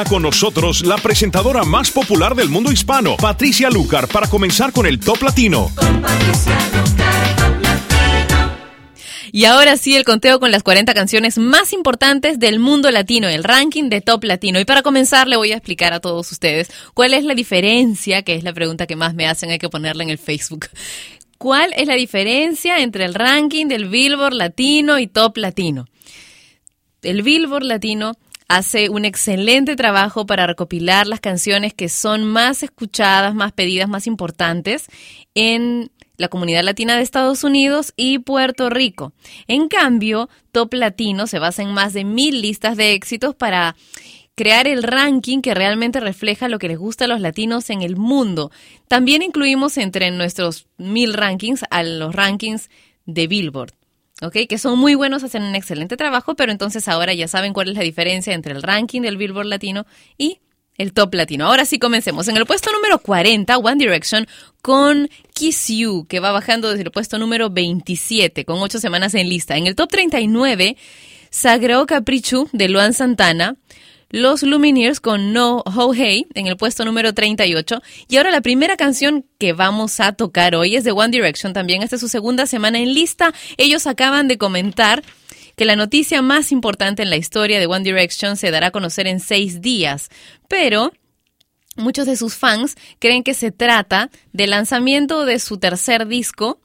está con nosotros la presentadora más popular del mundo hispano, Patricia Lucar, para comenzar con el Top Latino. Y ahora sí, el conteo con las 40 canciones más importantes del mundo latino, el ranking de Top Latino. Y para comenzar, le voy a explicar a todos ustedes cuál es la diferencia, que es la pregunta que más me hacen, hay que ponerla en el Facebook. ¿Cuál es la diferencia entre el ranking del Billboard Latino y Top Latino? El Billboard Latino hace un excelente trabajo para recopilar las canciones que son más escuchadas, más pedidas, más importantes en la comunidad latina de Estados Unidos y Puerto Rico. En cambio, Top Latino se basa en más de mil listas de éxitos para crear el ranking que realmente refleja lo que les gusta a los latinos en el mundo. También incluimos entre nuestros mil rankings a los rankings de Billboard. ¿Ok? Que son muy buenos, hacen un excelente trabajo, pero entonces ahora ya saben cuál es la diferencia entre el ranking del Billboard Latino y el top latino. Ahora sí comencemos. En el puesto número 40, One Direction con Kiss You, que va bajando desde el puesto número 27, con ocho semanas en lista. En el top 39, Sagrado Capricho de Luan Santana. Los Lumineers con No Ho Hey en el puesto número 38. Y ahora la primera canción que vamos a tocar hoy es de One Direction también. Esta es su segunda semana en lista. Ellos acaban de comentar que la noticia más importante en la historia de One Direction se dará a conocer en seis días, pero muchos de sus fans creen que se trata del lanzamiento de su tercer disco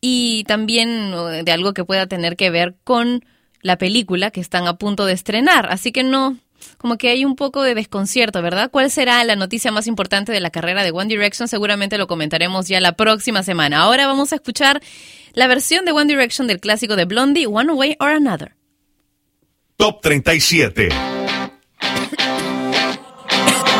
y también de algo que pueda tener que ver con la película que están a punto de estrenar. Así que no, como que hay un poco de desconcierto, ¿verdad? ¿Cuál será la noticia más importante de la carrera de One Direction? Seguramente lo comentaremos ya la próxima semana. Ahora vamos a escuchar la versión de One Direction del clásico de Blondie, One Way or Another. Top 37.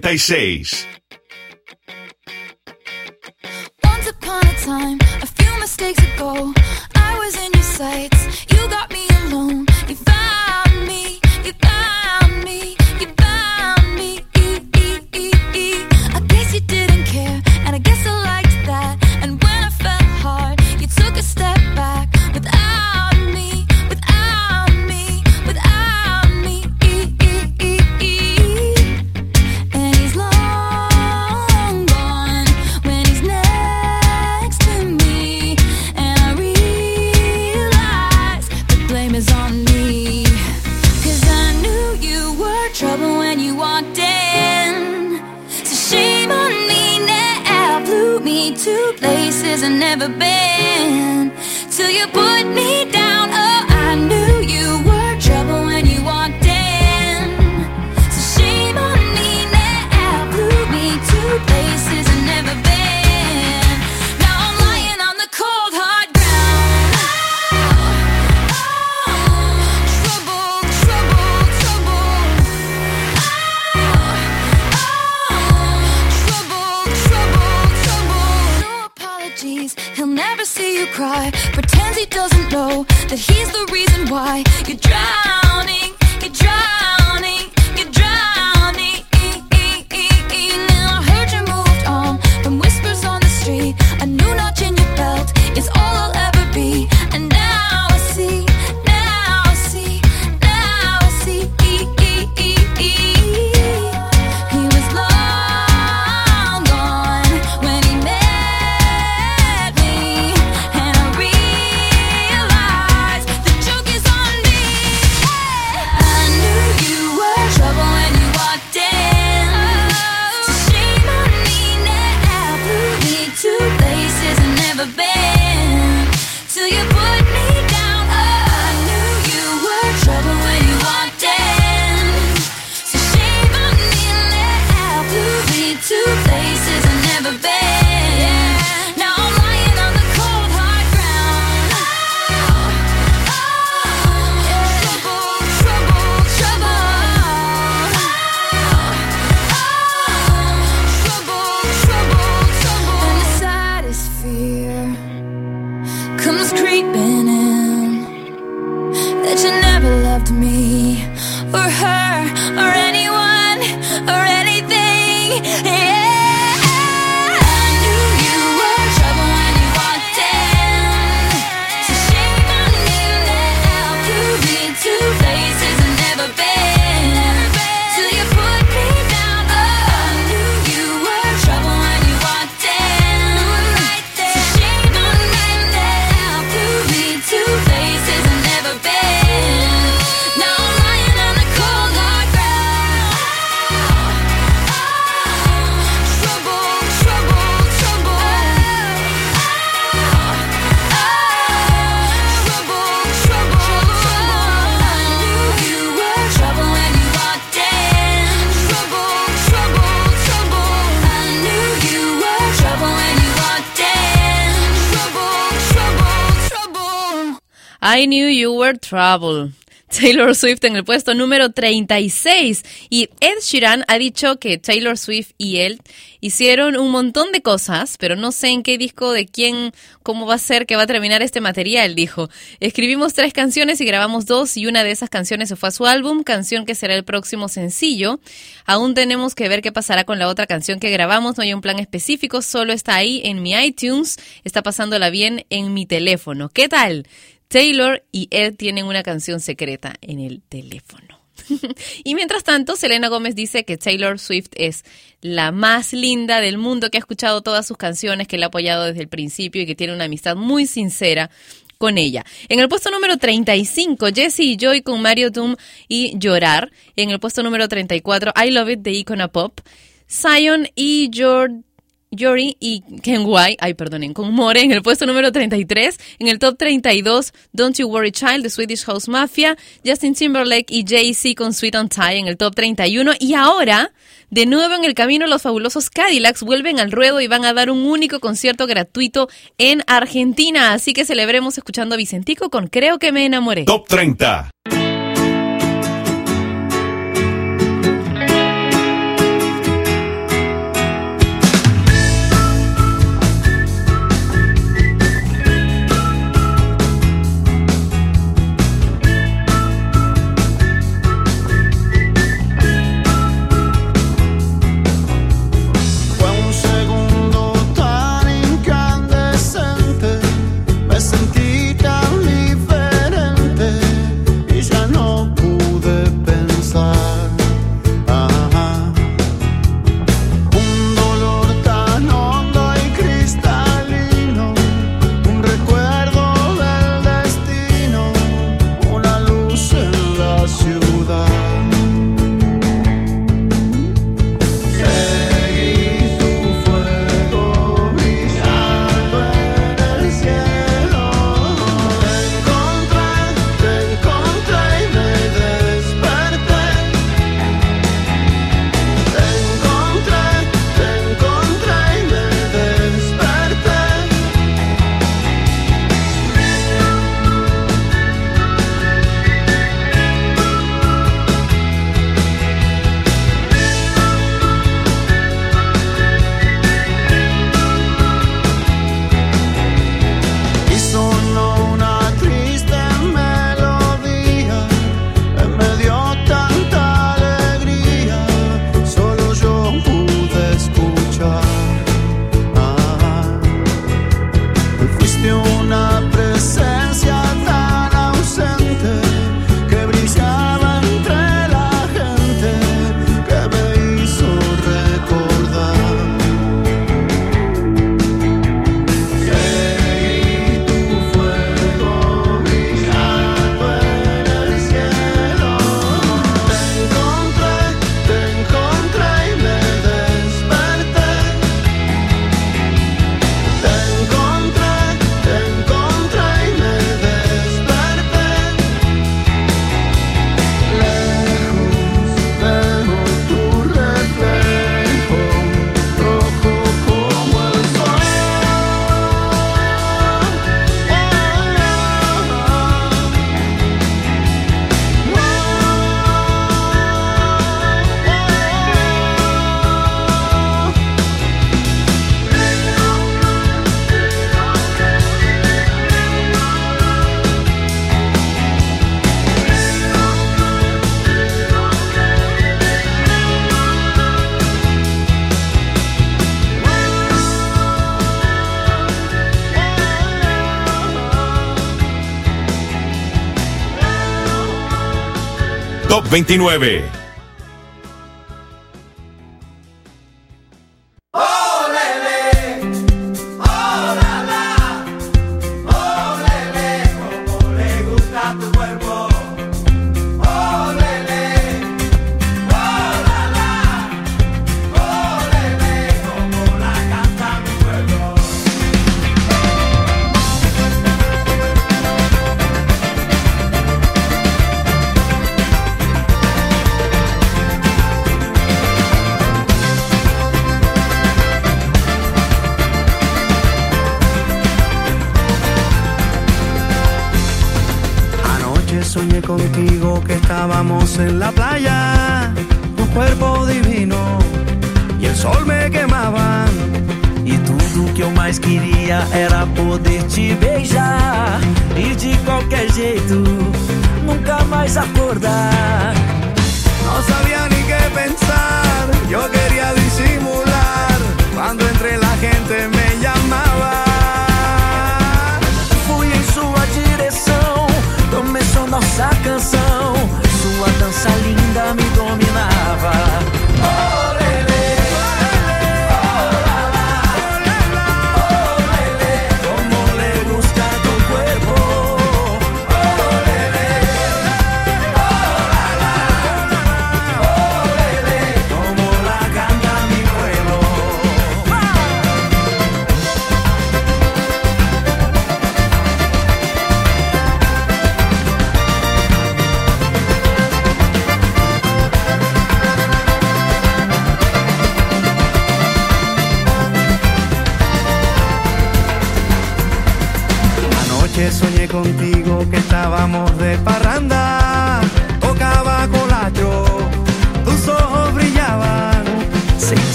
36. places I've never been till you put me down. Cry. Pretends he doesn't know that he's the reason why you're drowning, trouble. Taylor Swift en el puesto número 36 y Ed Sheeran ha dicho que Taylor Swift y él hicieron un montón de cosas, pero no sé en qué disco de quién, cómo va a ser que va a terminar este material, dijo. Escribimos tres canciones y grabamos dos y una de esas canciones se fue a su álbum, canción que será el próximo sencillo. Aún tenemos que ver qué pasará con la otra canción que grabamos, no hay un plan específico, solo está ahí en mi iTunes, está pasándola bien en mi teléfono. ¿Qué tal? Taylor y Ed tienen una canción secreta en el teléfono. y mientras tanto, Selena Gómez dice que Taylor Swift es la más linda del mundo, que ha escuchado todas sus canciones, que la ha apoyado desde el principio y que tiene una amistad muy sincera con ella. En el puesto número 35, Jessie y Joy con Mario Doom y Llorar. En el puesto número 34, I Love It de Icona Pop. Zion y George Yori y Ken ay perdonen, con More en el puesto número 33, en el top 32, Don't You Worry Child de Swedish House Mafia, Justin Timberlake y Jay-Z con Sweet on Tie en el top 31 y ahora, de nuevo en el camino, los fabulosos Cadillacs vuelven al ruedo y van a dar un único concierto gratuito en Argentina, así que celebremos escuchando a Vicentico con Creo que me enamoré. Top 30. 29. Estábamos en la playa, tu cuerpo divino e o sol me quemava. E tudo que eu mais queria era poder te beijar. E de qualquer jeito, nunca mais acordar. No sabía ni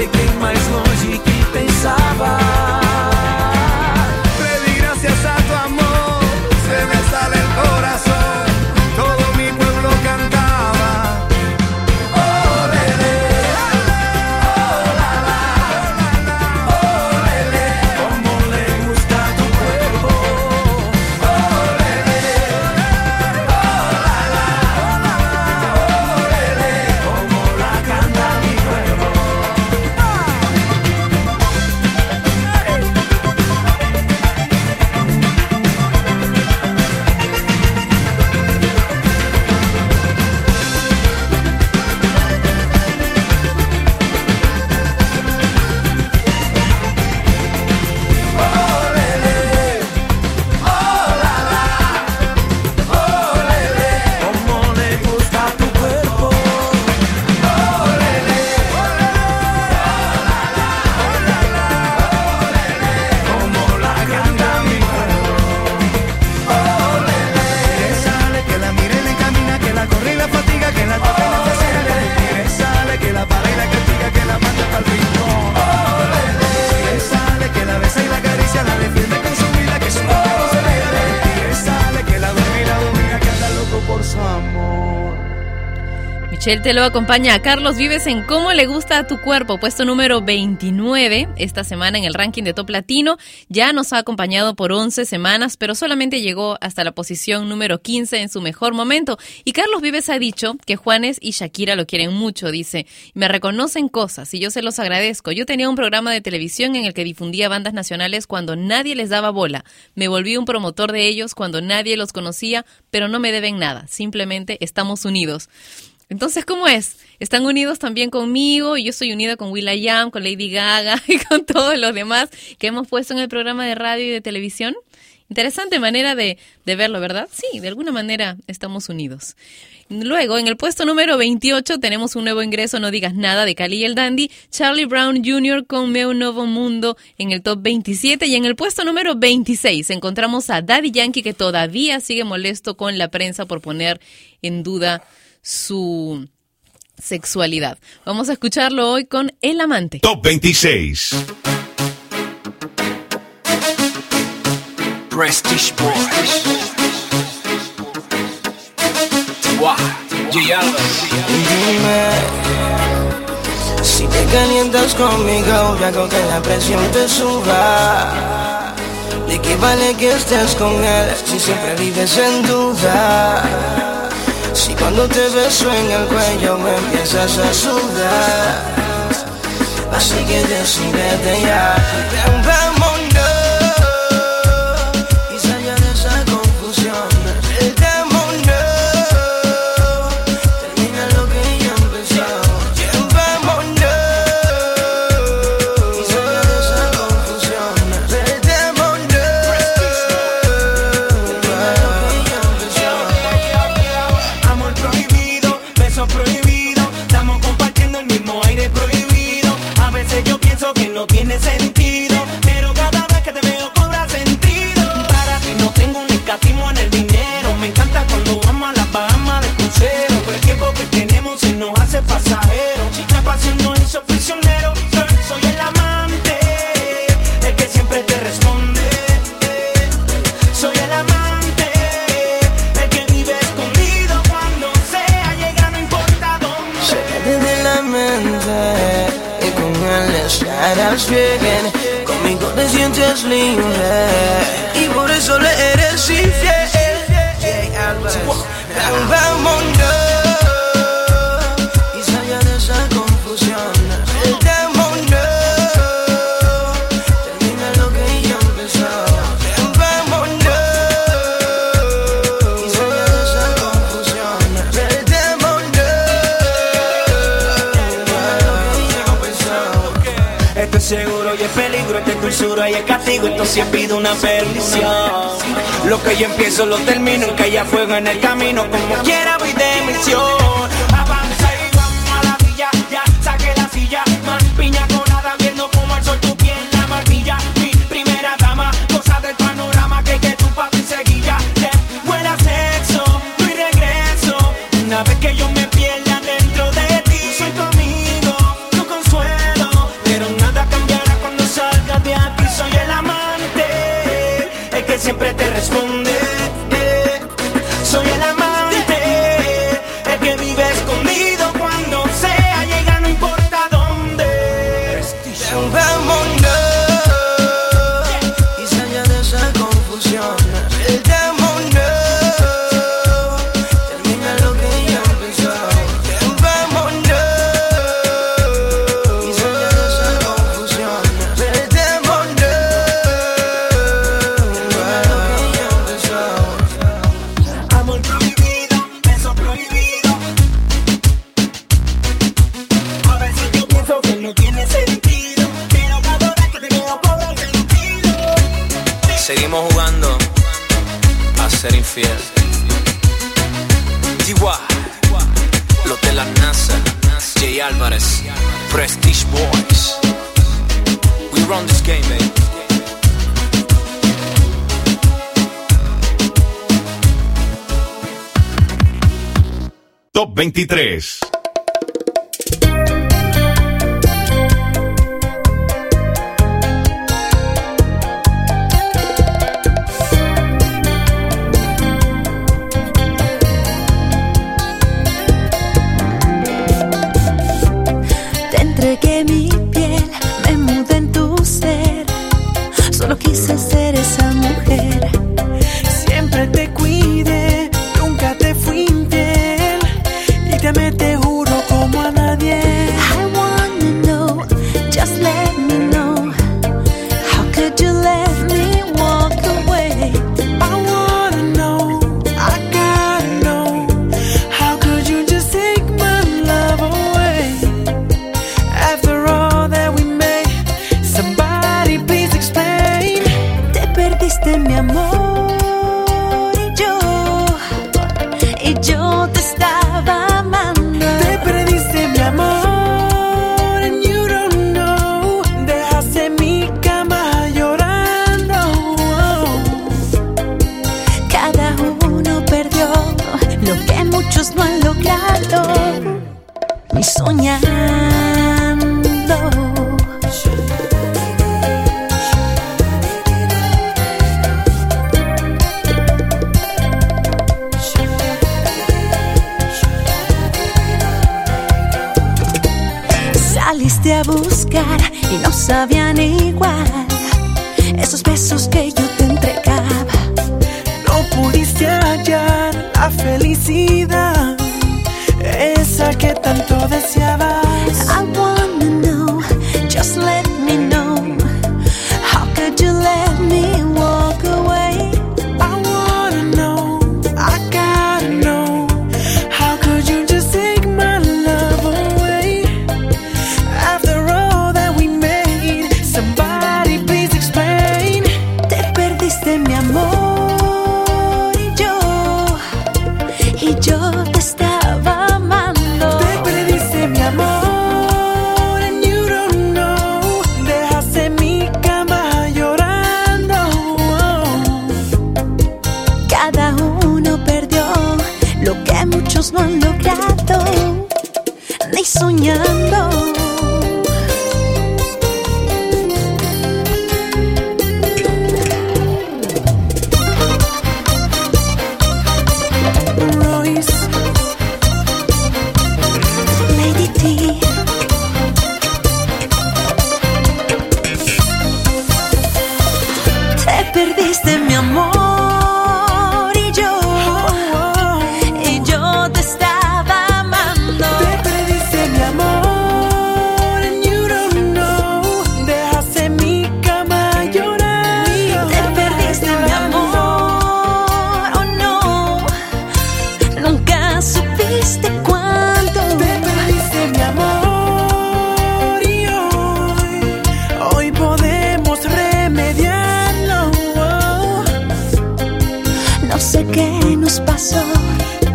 Cheguei mais longe que pensava. Michelle te lo acompaña Carlos Vives en Cómo le gusta a tu cuerpo, puesto número 29 esta semana en el ranking de Top Latino. Ya nos ha acompañado por 11 semanas, pero solamente llegó hasta la posición número 15 en su mejor momento. Y Carlos Vives ha dicho que Juanes y Shakira lo quieren mucho, dice. Me reconocen cosas y yo se los agradezco. Yo tenía un programa de televisión en el que difundía bandas nacionales cuando nadie les daba bola. Me volví un promotor de ellos cuando nadie los conocía, pero no me deben nada. Simplemente estamos unidos. Entonces, ¿cómo es? Están unidos también conmigo y yo estoy unida con Will.i.am, con Lady Gaga y con todos los demás que hemos puesto en el programa de radio y de televisión. Interesante manera de, de verlo, ¿verdad? Sí, de alguna manera estamos unidos. Luego, en el puesto número 28 tenemos un nuevo ingreso, No digas nada, de Cali y el Dandy, Charlie Brown Jr. con Meu Novo Mundo en el top 27 y en el puesto número 26 encontramos a Daddy Yankee que todavía sigue molesto con la prensa por poner en duda su sexualidad. Vamos a escucharlo hoy con El Amante. Top 26. Prestige Dime si te calientas conmigo, ya hago que la presión te suba. ¿De qué vale que estés con él si siempre vives en duda? Si cuando te beso en el cuello me empiezas a sudar. Así que decídete ya. Ven, soy prisionero, soy el amante, el que siempre te responde. Soy el amante, el que vive escondido cuando sea, llega no importa dónde. Sácate de la mente y con él estarás bien, conmigo te sientes libre. justicia pido una perdición. Lo que yo empiezo lo termino, que haya fuego en el camino, como quiera voy de misión. seguimos jugando a ser infiel. DY, los de la NASA, Jay Álvarez, Prestige Boys. We run this game, baby. Top 23 a buscar y no sabían igual esos besos que yo te entregaba. No pudiste hallar la felicidad, esa que tanto deseabas.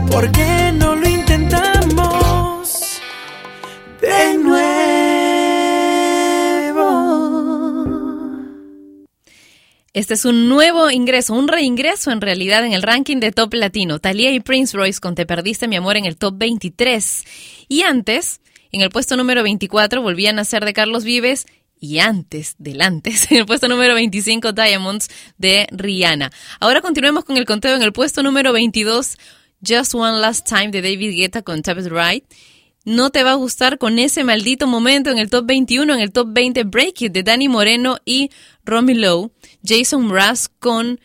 ¿Por qué no lo intentamos de nuevo? Este es un nuevo ingreso, un reingreso en realidad en el ranking de Top Latino. Thalía y Prince Royce con Te Perdiste Mi Amor en el Top 23. Y antes, en el puesto número 24, volvían a ser de Carlos Vives. Y antes, del antes, en el puesto número 25, Diamonds de Rihanna. Ahora continuemos con el conteo en el puesto número 22, Just One Last Time de David Guetta con Tap It Right. No te va a gustar con ese maldito momento en el top 21, en el top 20 Break It de Danny Moreno y Romy Lowe. Jason Mraz con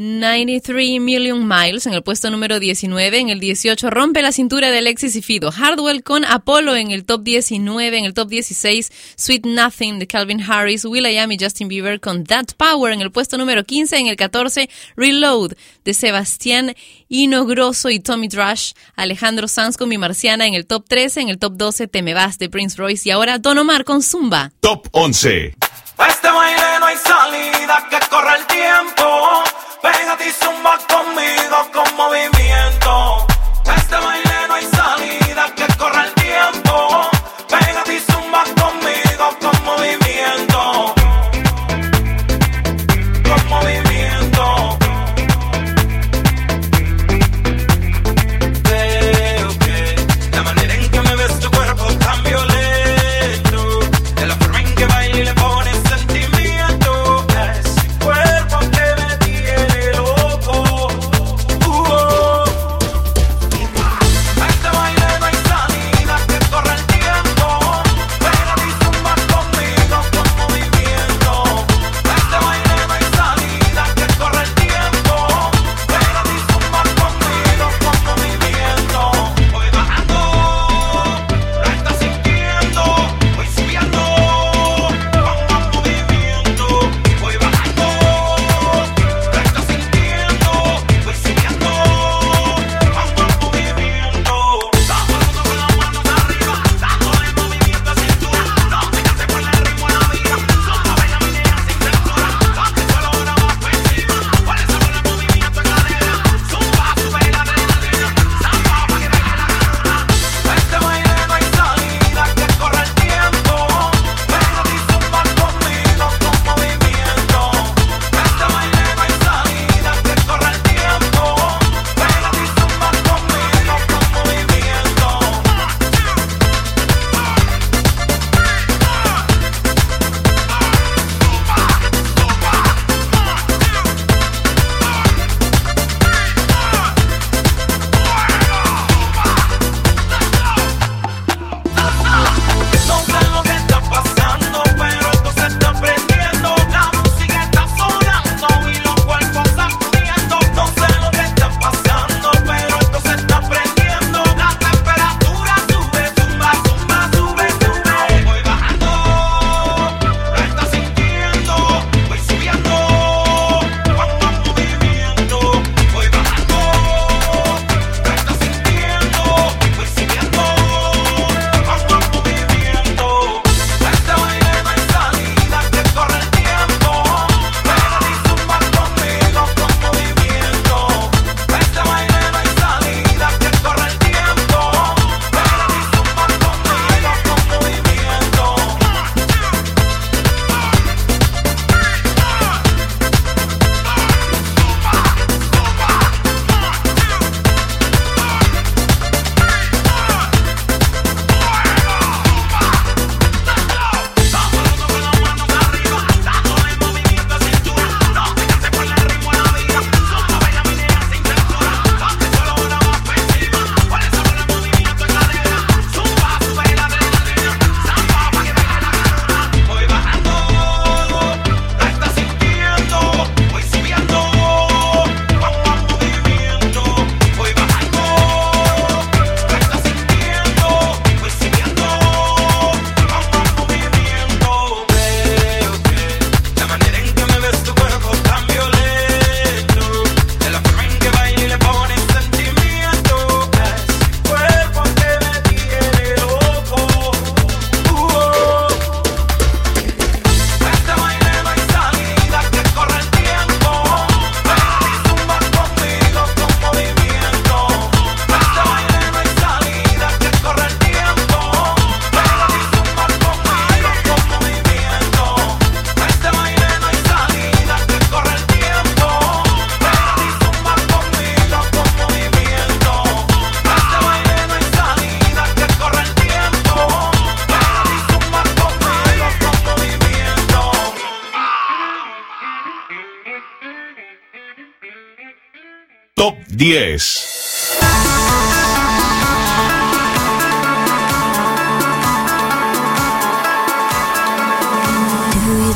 93 Million Miles en el puesto número 19. En el 18 Rompe la cintura de Alexis y Fido. Hardwell con Apollo en el top 19. En el top 16 Sweet Nothing de Calvin Harris. Will.i.am y Justin Bieber con That Power en el puesto número 15. En el 14 Reload de Sebastián Inogroso y Tommy Trash. Alejandro Sanz con Mi Marciana en el top 13. En el top 12 Te Me Vas de Prince Royce. Y ahora Don Omar con Zumba. Top 11. Este baile no hay salida, que corre el tiempo. Pégate y zumba conmigo con movimiento.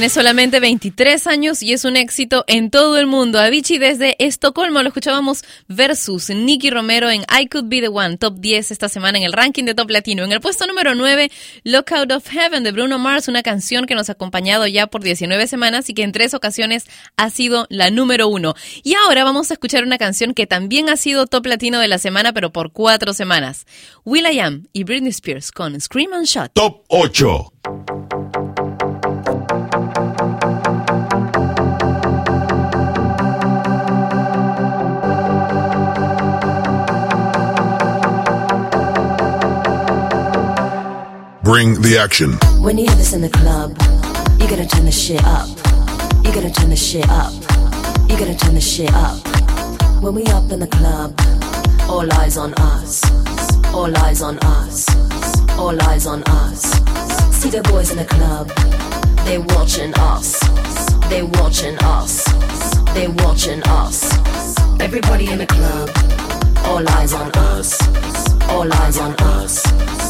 Tiene solamente 23 años y es un éxito en todo el mundo. Avicii desde Estocolmo lo escuchábamos versus Nicky Romero en I Could Be the One, top 10 esta semana en el ranking de Top Latino. En el puesto número 9, Lookout of Heaven de Bruno Mars, una canción que nos ha acompañado ya por 19 semanas y que en tres ocasiones ha sido la número uno. Y ahora vamos a escuchar una canción que también ha sido Top Latino de la semana, pero por cuatro semanas. Will I Am y Britney Spears con Scream and Shot. Top 8. Bring the action. When you hear this in the club, you gotta turn the shit up. You gotta turn the shit up. You gotta turn the shit up. When we up in the club, all eyes on us. All eyes on us. All eyes on us. See the boys in the club, they watching us. They watching us. They watching us. Everybody in the club, all eyes on us. All eyes on us.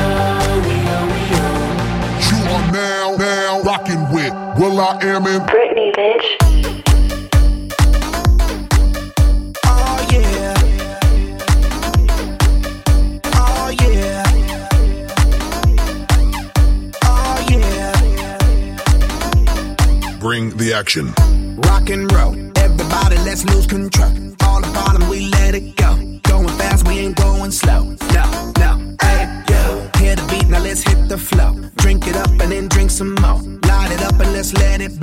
bitch. Oh yeah. Oh yeah. Oh yeah. Bring the action. Rock and roll. Everybody, let's lose control. All the bottom, we let it go.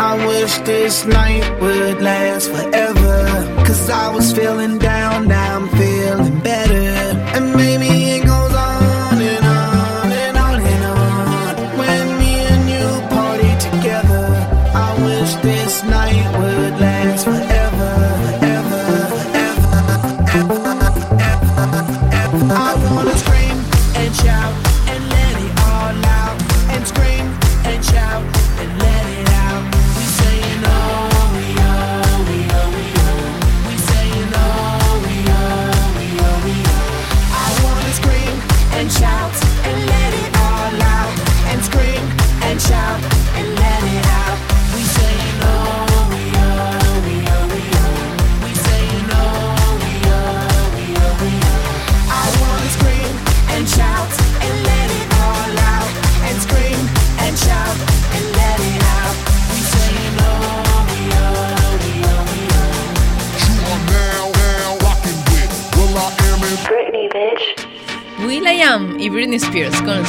I wish this night would last forever. Cause I was feeling down, now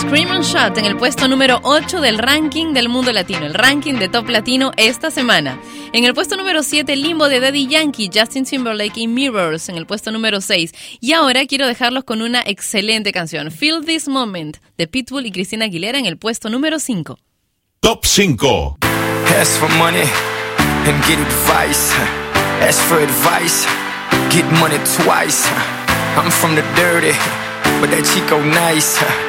Scream and Shout en el puesto número 8 del ranking del mundo latino, el ranking de top latino esta semana. En el puesto número 7, Limbo de Daddy Yankee, Justin Timberlake y Mirrors en el puesto número 6. Y ahora quiero dejarlos con una excelente canción, Feel This Moment de Pitbull y Cristina Aguilera en el puesto número 5. Top 5. Ask for money and get advice. Ask for advice, get money twice. I'm from the dirty, but that Chico nice.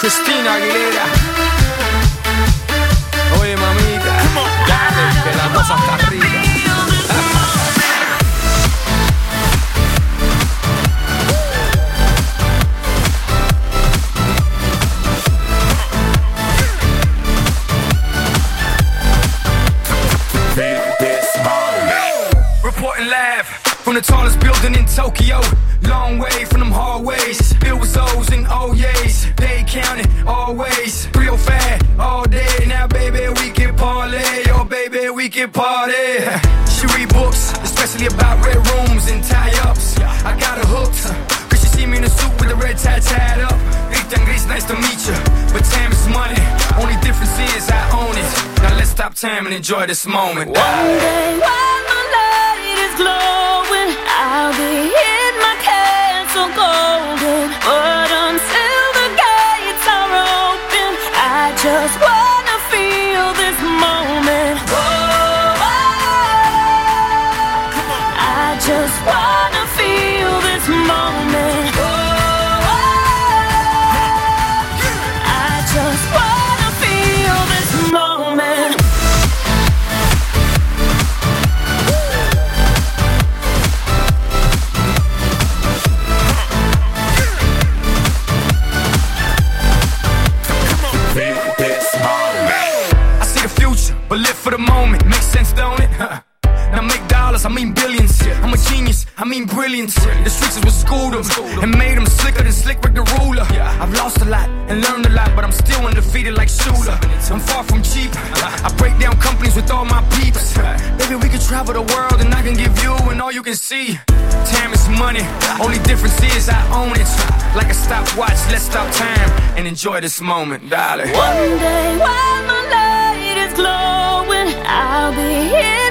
Christina Aguilera. Oye, mamita, dale, que la cosa está rica. Reporting live from the tallest building in Tokyo. time and enjoy this moment. One day, when my light is glowing. enjoy this moment, darling. One day while my light is glowing, I'll be here.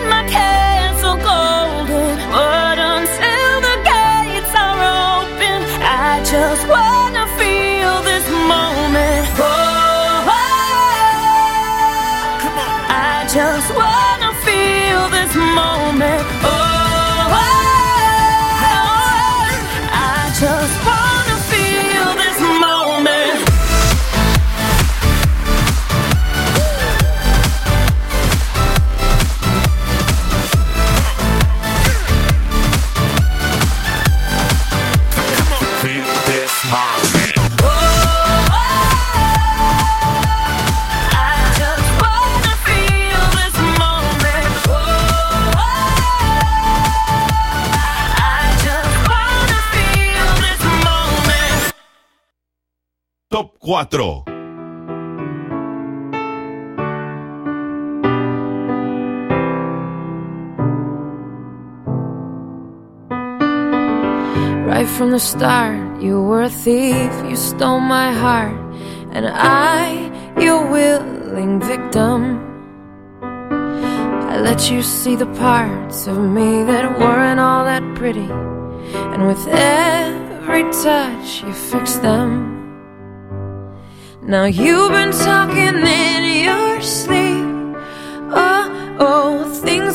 Right from the start, you were a thief, you stole my heart, and I, your willing victim. I let you see the parts of me that weren't all that pretty, and with every touch, you fixed them. Now you've been talking in your sleep. Oh, oh, things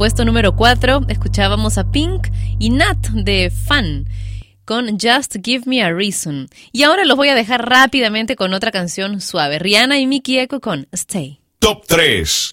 puesto número 4 escuchábamos a Pink y Nat de Fan con Just Give Me a Reason. Y ahora los voy a dejar rápidamente con otra canción suave. Rihanna y Mickey Echo con Stay. Top 3.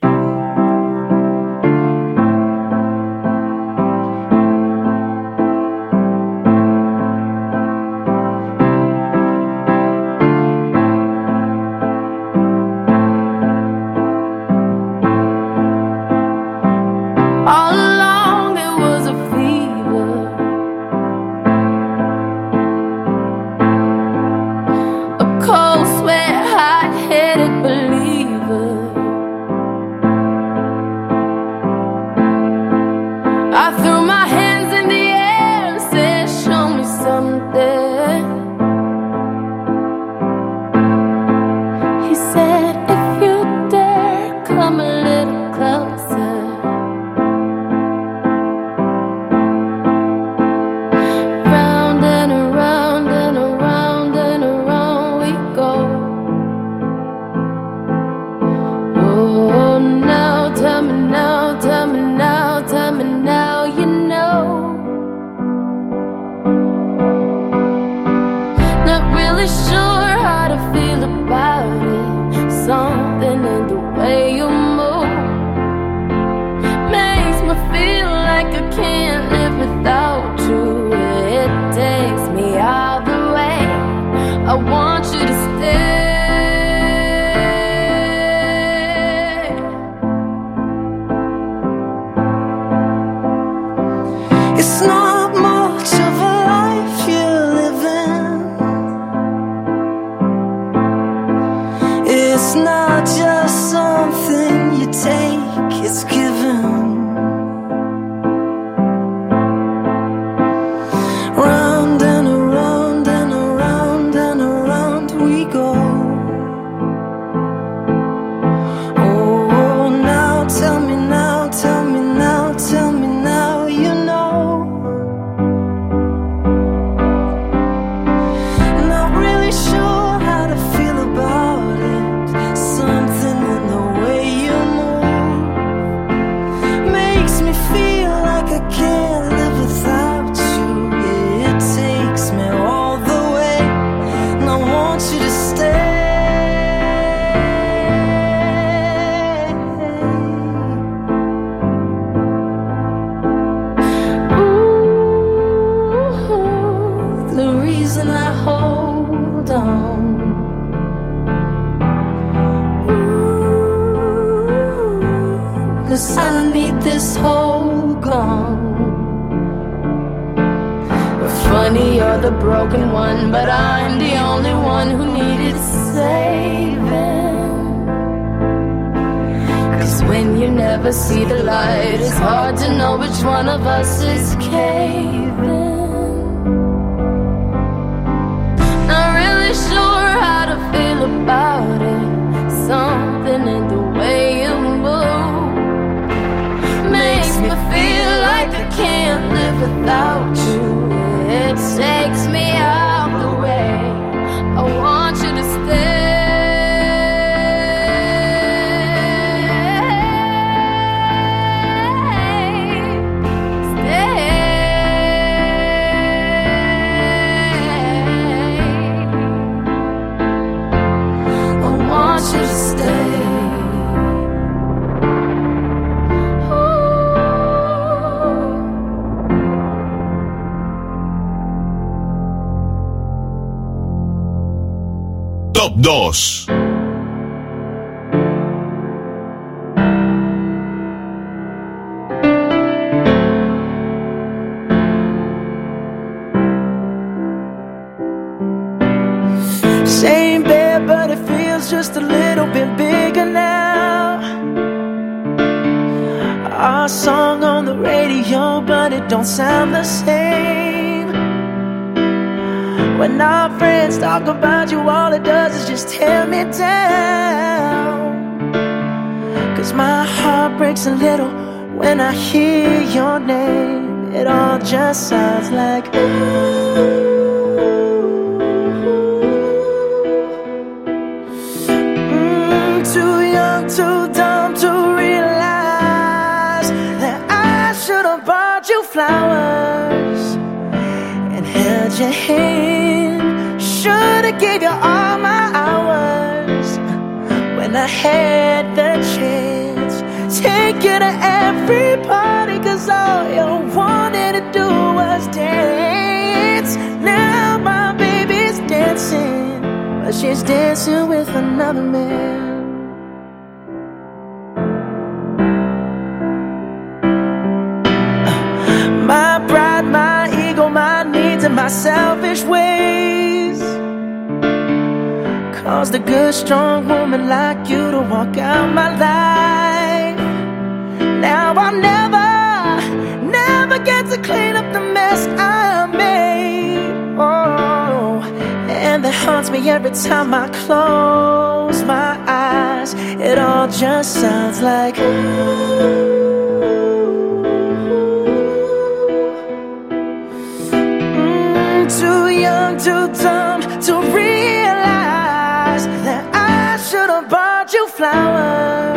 Cause I need this whole gone. Funny, you're the broken one, but I'm the only one who needed saving. Cause when you never see the light, it's hard to know which one of us is caving. Not really sure how to feel about it. Something in the like I can't live without you. It takes me 2. Same bed, but it feels just a little bit bigger now. Our song on the radio, but it don't sound the same. Sometimes my heart breaks a little when I hear your name. It all just sounds like ooh. Mm, too young, too dumb to realize that I should have bought you flowers and held your hand. Should have gave you all my hours when I had the chance. You to every party, cause all you wanted to do was dance. Now my baby's dancing, but she's dancing with another man. My pride, my ego, my needs, and my selfish ways caused a good, strong woman like you to walk out my life. Now I'll never, never get to clean up the mess I made. Oh, and that haunts me every time I close my eyes. It all just sounds like Mm, too young, too dumb to realize that I should have bought you flowers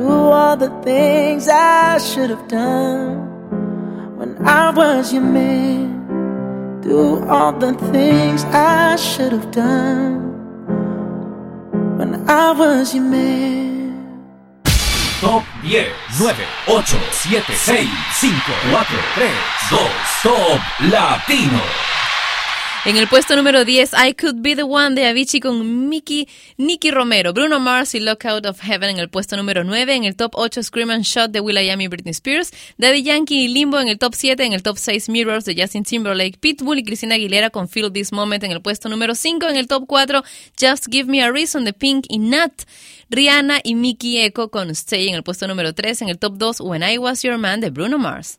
Do all the things I should have done when I was your man. Do all the things I should have done when I was your man. Top 10, 9, 8, 7, 6, 5, 4, 3, 2, Top Latino. En el puesto número 10, I Could Be The One de Avicii con Mickey, Nicky Romero. Bruno Mars y Lockout of Heaven en el puesto número 9. En el top 8, Scream and Shot de will.i.am y Britney Spears. Daddy Yankee y Limbo en el top 7. En el top 6, Mirrors de Justin Timberlake, Pitbull y Christina Aguilera con Feel This Moment en el puesto número 5. En el top 4, Just Give Me a Reason de Pink y Nat. Rihanna y Mickey Echo con Stay en el puesto número 3. En el top 2, When I Was Your Man de Bruno Mars.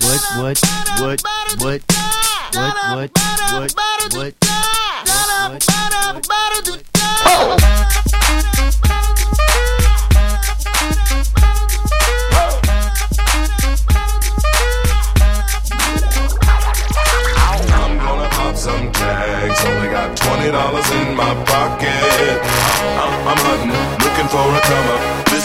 what, what, what, what, what, what, what, gonna pop some tags. Only got twenty dollars in my pocket. I'm, I'm hunting, looking for a comer.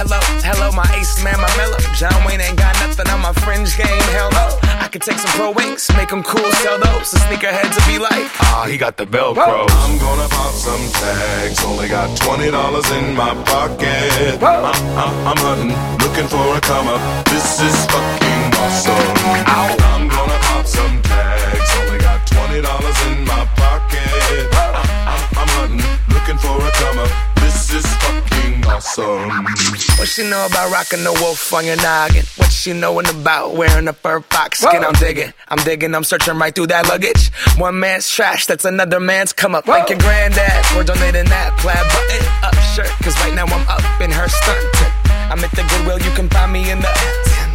Hello, hello, my ace man, my mellow. John Wayne ain't got nothing on my fringe game. Hello. I could take some pro wings, make them cool, sell those. The sneakerheads will be like, Ah, he got the Velcro. I'm gonna pop some tags. Only got twenty dollars in my pocket. I'm, I'm, I'm hunting, looking for a come up. This is fucking awesome. I'm gonna pop some tags. Only got twenty dollars in my pocket. She know about rocking the wolf on your noggin? What she knowin' about wearing a fur fox skin? I'm digging, I'm digging, I'm searching right through that luggage. One man's trash, that's another man's come up. Like your granddad for donating that plaid button up shirt. Cause right now I'm up in her skirt. I'm at the Goodwill, you can find me in the.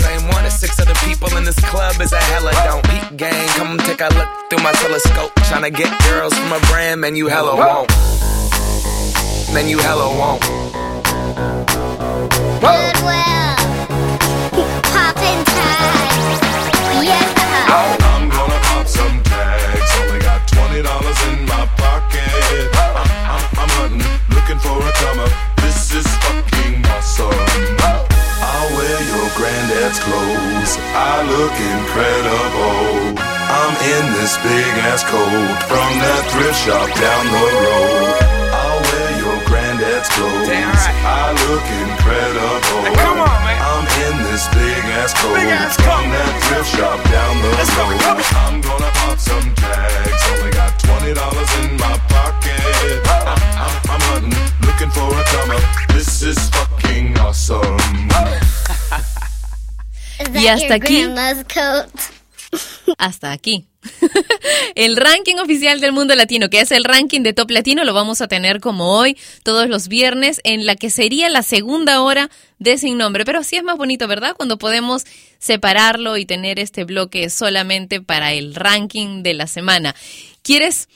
same one as six other people in this club is a hella don't. Peep gang, come take a look through my telescope. Tryna get girls from a brand, man, you hella won't. Man, you hella won't. Goodwill. Poppin' tags. Yeah. I'm gonna pop some tags. Only got twenty dollars in my pocket. I'm, I'm, I'm hunting, looking for a come up. This is fucking awesome. Granddad's clothes. I look incredible. I'm in this big ass coat from that thrift shop down the road. I'll wear your granddad's clothes. I look incredible. come on, man. I'm in this big ass coat from that thrift shop down the road. I'm gonna pop some tags. Only got twenty dollars in my pocket. I'm, I'm, I'm hunting, looking for a come up. This is fucking awesome. Y hasta aquí. Hasta aquí. El ranking oficial del mundo latino, que es el ranking de top latino, lo vamos a tener como hoy, todos los viernes, en la que sería la segunda hora de Sin Nombre. Pero así es más bonito, ¿verdad? Cuando podemos separarlo y tener este bloque solamente para el ranking de la semana. ¿Quieres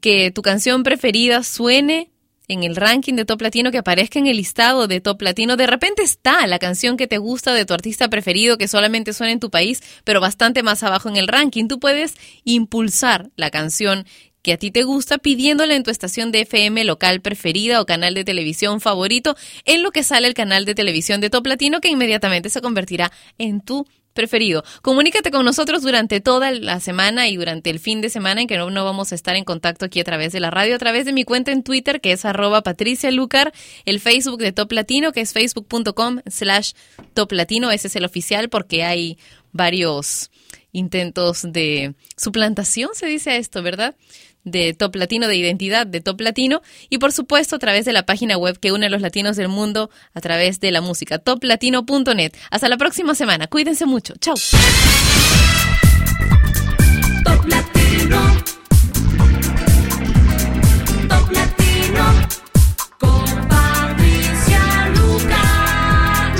que tu canción preferida suene? En el ranking de Top Latino, que aparezca en el listado de Top Latino. De repente está la canción que te gusta de tu artista preferido, que solamente suena en tu país, pero bastante más abajo en el ranking. Tú puedes impulsar la canción que a ti te gusta pidiéndole en tu estación de FM local preferida o canal de televisión favorito en lo que sale el canal de televisión de Top Latino que inmediatamente se convertirá en tu preferido. Comunícate con nosotros durante toda la semana y durante el fin de semana en que no, no vamos a estar en contacto aquí a través de la radio, a través de mi cuenta en Twitter que es arroba Patricia Lucar, el Facebook de Top Latino que es facebook.com slash Top Latino, ese es el oficial porque hay varios intentos de suplantación, se dice esto, ¿verdad? De Top Latino, de identidad de Top Latino y por supuesto a través de la página web que une a los latinos del mundo a través de la música, toplatino.net. Hasta la próxima semana, cuídense mucho, chao. Top Latino. Top Latino. Con Patricia Lucar.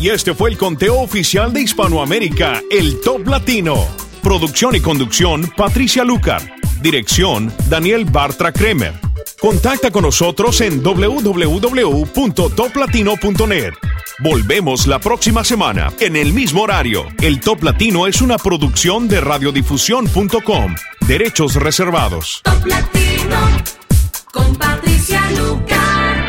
Y este fue el conteo oficial de Hispanoamérica, el Top Latino. Producción y conducción, Patricia Lucar. Dirección, Daniel Bartra Kremer. Contacta con nosotros en www.toplatino.net. Volvemos la próxima semana, en el mismo horario. El Top Latino es una producción de radiodifusión.com. Derechos reservados. Top Latino.